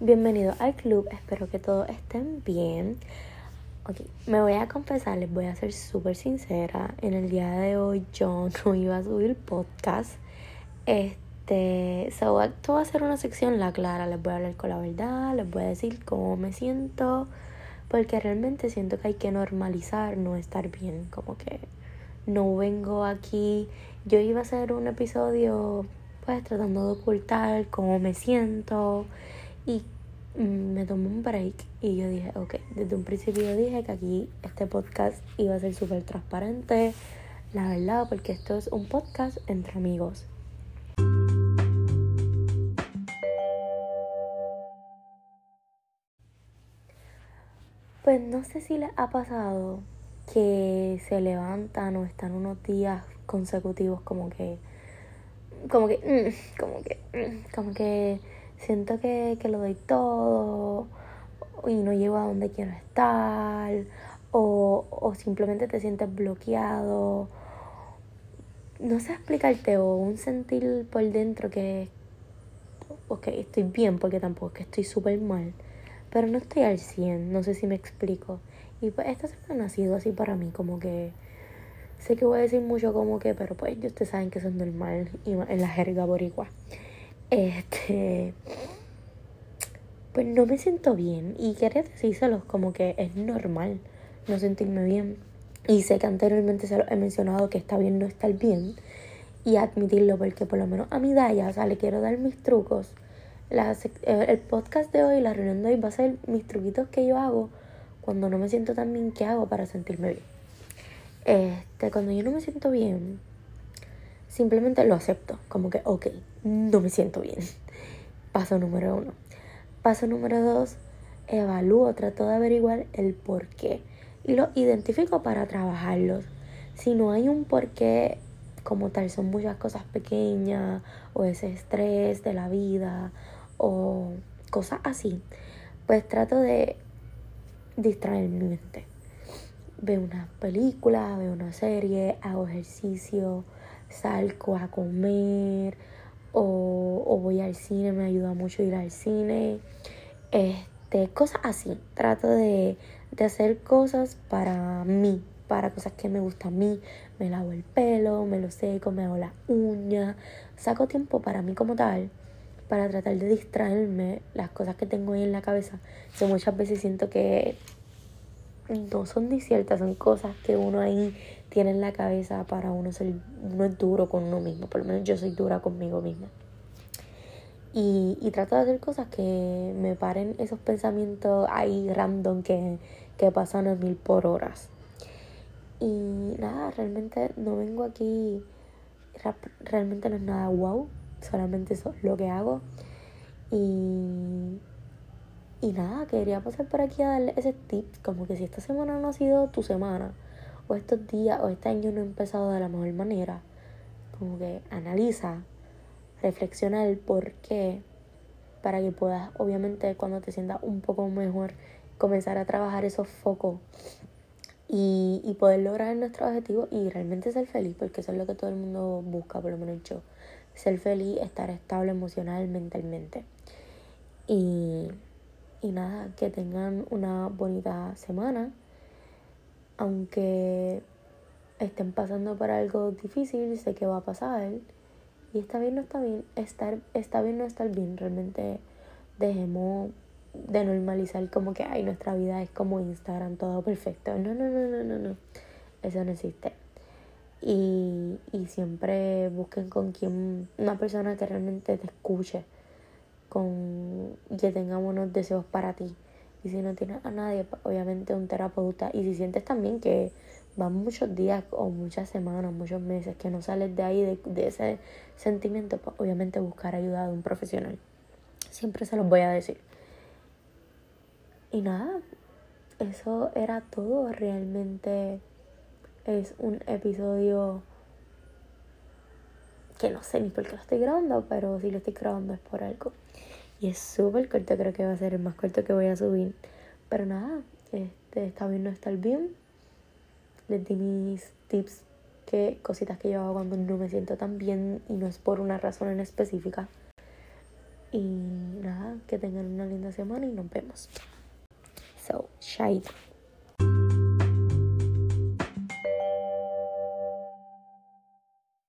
Bienvenido al club, espero que todos estén bien. Ok, me voy a confesar, les voy a ser súper sincera. En el día de hoy yo no iba a subir podcast. Este, so, esto va a ser una sección la clara. Les voy a hablar con la verdad, les voy a decir cómo me siento. Porque realmente siento que hay que normalizar no estar bien. Como que no vengo aquí. Yo iba a hacer un episodio, pues tratando de ocultar cómo me siento y mm, me tomé un break y yo dije, ok, desde un principio dije que aquí este podcast iba a ser súper transparente, la verdad, porque esto es un podcast entre amigos. Pues no sé si les ha pasado que se levantan o están unos días consecutivos como que como que mm, como que mm, como que siento que, lo doy todo y no llego a donde quiero estar o, o simplemente te sientes bloqueado. No sé explicarte o un sentir por dentro que, ok, estoy bien porque tampoco es que estoy súper mal, pero no estoy al 100, no sé si me explico. Y pues esta semana ha sido así para mí, como que sé que voy a decir mucho como que, pero pues ustedes saben que eso es normal y en la jerga boricua. Este. Pues no me siento bien. Y quería decírselos como que es normal no sentirme bien. Y sé que anteriormente se lo he mencionado que está bien no estar bien. Y admitirlo porque por lo menos a mi Daya, o sea, le quiero dar mis trucos. Eh, el podcast de hoy, la reunión de hoy va a ser mis truquitos que yo hago cuando no me siento tan bien, ¿qué hago para sentirme bien? Este, cuando yo no me siento bien, simplemente lo acepto, como que, ok, no me siento bien. Paso número uno. Paso número dos, evalúo, trato de averiguar el por qué y lo identifico para trabajarlos. Si no hay un por qué como tal, son muchas cosas pequeñas o ese estrés de la vida o cosas así, pues trato de distraer mi mente. Veo una película, veo una serie, hago ejercicio, salgo a comer o, voy al cine, me ayuda mucho ir al cine. Este, cosas así. Trato de, de hacer cosas para mí, para cosas que me gustan a mí. Me lavo el pelo, me lo seco, me hago la uña. Saco tiempo para mí como tal, para tratar de distraerme las cosas que tengo ahí en la cabeza. Yo muchas veces siento que no son ni ciertas, son cosas que uno ahí tiene en la cabeza para uno ser, uno es duro con uno mismo, por lo menos yo soy dura conmigo misma. Y, y trato de hacer cosas que me paren esos pensamientos ahí random que, que pasan a mil por horas. Y nada, realmente no vengo aquí, realmente no es nada wow, solamente eso es lo que hago. Y y nada, quería pasar por aquí a darle ese tip, como que si esta semana no ha sido tu semana, o estos días, o este año no ha empezado de la mejor manera, como que analiza, reflexiona el por qué, para que puedas, obviamente, cuando te sientas un poco mejor, comenzar a trabajar esos focos y, y poder lograr nuestro objetivo y realmente ser feliz, porque eso es lo que todo el mundo busca, por lo menos yo. Ser feliz, estar estable emocional, mentalmente. Y y nada, que tengan una bonita semana. Aunque estén pasando por algo difícil, sé que va a pasar. Y está bien, no está bien. Estar, está bien no estar bien. Realmente dejemos de normalizar como que ay, nuestra vida es como Instagram, todo perfecto. No, no, no, no, no, no. Eso no existe. Y, y siempre busquen con quien, una persona que realmente te escuche con que tenga unos deseos para ti. Y si no tienes a nadie, pues, obviamente un terapeuta. Y si sientes también que van muchos días o muchas semanas, muchos meses que no sales de ahí, de, de ese sentimiento, pues obviamente buscar ayuda de un profesional. Siempre se los voy a decir. Y nada, eso era todo. Realmente es un episodio que no sé ni por qué lo estoy grabando, pero si lo estoy grabando es por algo. Y es súper corto, creo que va a ser el más corto que voy a subir. Pero nada, este, está bien no estar bien. Les di mis tips, que, cositas que yo hago cuando no me siento tan bien y no es por una razón en específica. Y nada, que tengan una linda semana y nos vemos. So, shite.